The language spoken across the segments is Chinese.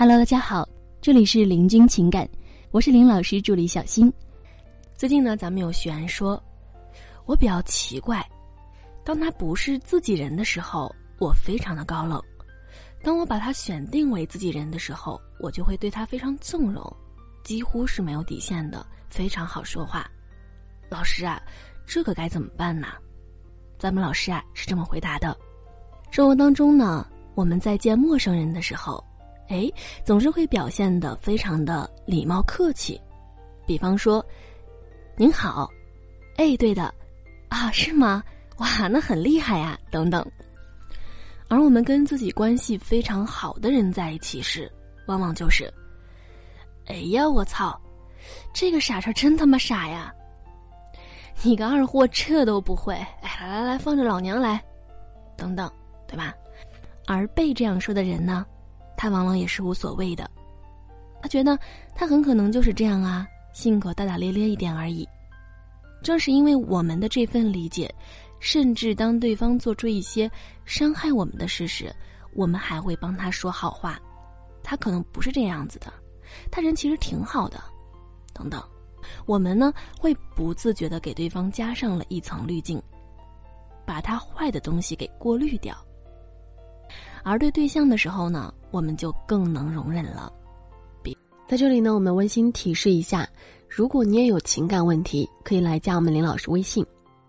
Hello，大家好，这里是林君情感，我是林老师助理小新。最近呢，咱们有学员说，我比较奇怪，当他不是自己人的时候，我非常的高冷；当我把他选定为自己人的时候，我就会对他非常纵容，几乎是没有底线的，非常好说话。老师啊，这可该怎么办呢？咱们老师啊是这么回答的：生活当中呢，我们在见陌生人的时候。哎，总是会表现的非常的礼貌客气，比方说，您好，哎，对的，啊，是吗？哇，那很厉害呀，等等。而我们跟自己关系非常好的人在一起时，往往就是，哎呀，我操，这个傻叉真他妈傻呀！你个二货，这都不会？哎，来来来，放着老娘来，等等，对吧？而被这样说的人呢？他往往也是无所谓的，他觉得他很可能就是这样啊，性格大大咧咧一点而已。正是因为我们的这份理解，甚至当对方做出一些伤害我们的事时，我们还会帮他说好话。他可能不是这样子的，他人其实挺好的，等等。我们呢会不自觉的给对方加上了一层滤镜，把他坏的东西给过滤掉。而对对象的时候呢，我们就更能容忍了。比在这里呢，我们温馨提示一下：如果你也有情感问题，可以来加我们林老师微信：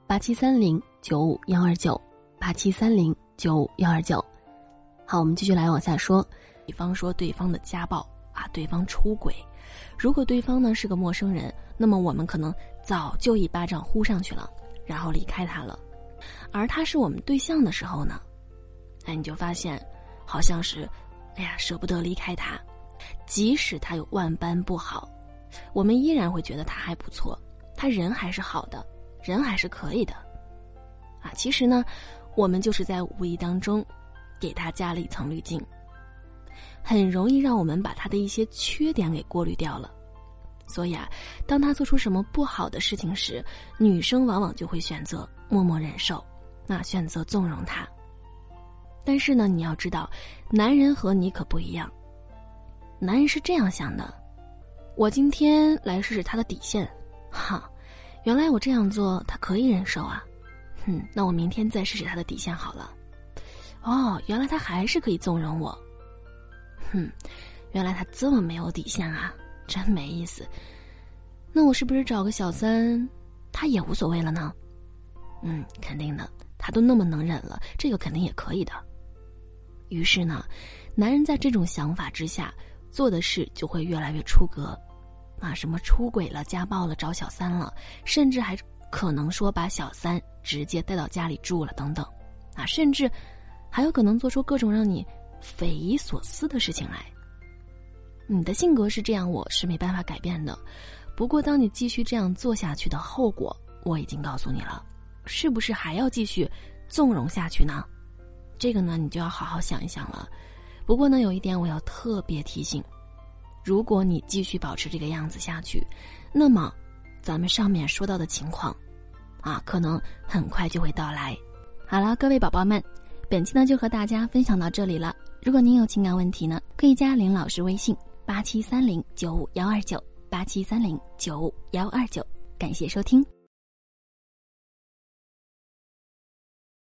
八七三零九五幺二九八七三零九五幺二九。好，我们继续来往下说。比方说对方的家暴啊，对方出轨，如果对方呢是个陌生人，那么我们可能早就一巴掌呼上去了，然后离开他了。而他是我们对象的时候呢？哎，你就发现，好像是，哎呀，舍不得离开他，即使他有万般不好，我们依然会觉得他还不错，他人还是好的，人还是可以的，啊，其实呢，我们就是在无意当中，给他加了一层滤镜，很容易让我们把他的一些缺点给过滤掉了，所以啊，当他做出什么不好的事情时，女生往往就会选择默默忍受，那选择纵容他。但是呢，你要知道，男人和你可不一样。男人是这样想的：我今天来试试他的底线，哈，原来我这样做他可以忍受啊，哼，那我明天再试试他的底线好了。哦，原来他还是可以纵容我，哼，原来他这么没有底线啊，真没意思。那我是不是找个小三，他也无所谓了呢？嗯，肯定的，他都那么能忍了，这个肯定也可以的。于是呢，男人在这种想法之下做的事就会越来越出格，啊，什么出轨了、家暴了、找小三了，甚至还可能说把小三直接带到家里住了等等，啊，甚至还有可能做出各种让你匪夷所思的事情来。你的性格是这样，我是没办法改变的。不过，当你继续这样做下去的后果，我已经告诉你了，是不是还要继续纵容下去呢？这个呢，你就要好好想一想了。不过呢，有一点我要特别提醒：如果你继续保持这个样子下去，那么咱们上面说到的情况，啊，可能很快就会到来。好了，各位宝宝们，本期呢就和大家分享到这里了。如果您有情感问题呢，可以加林老师微信：八七三零九五幺二九八七三零九五幺二九。感谢收听。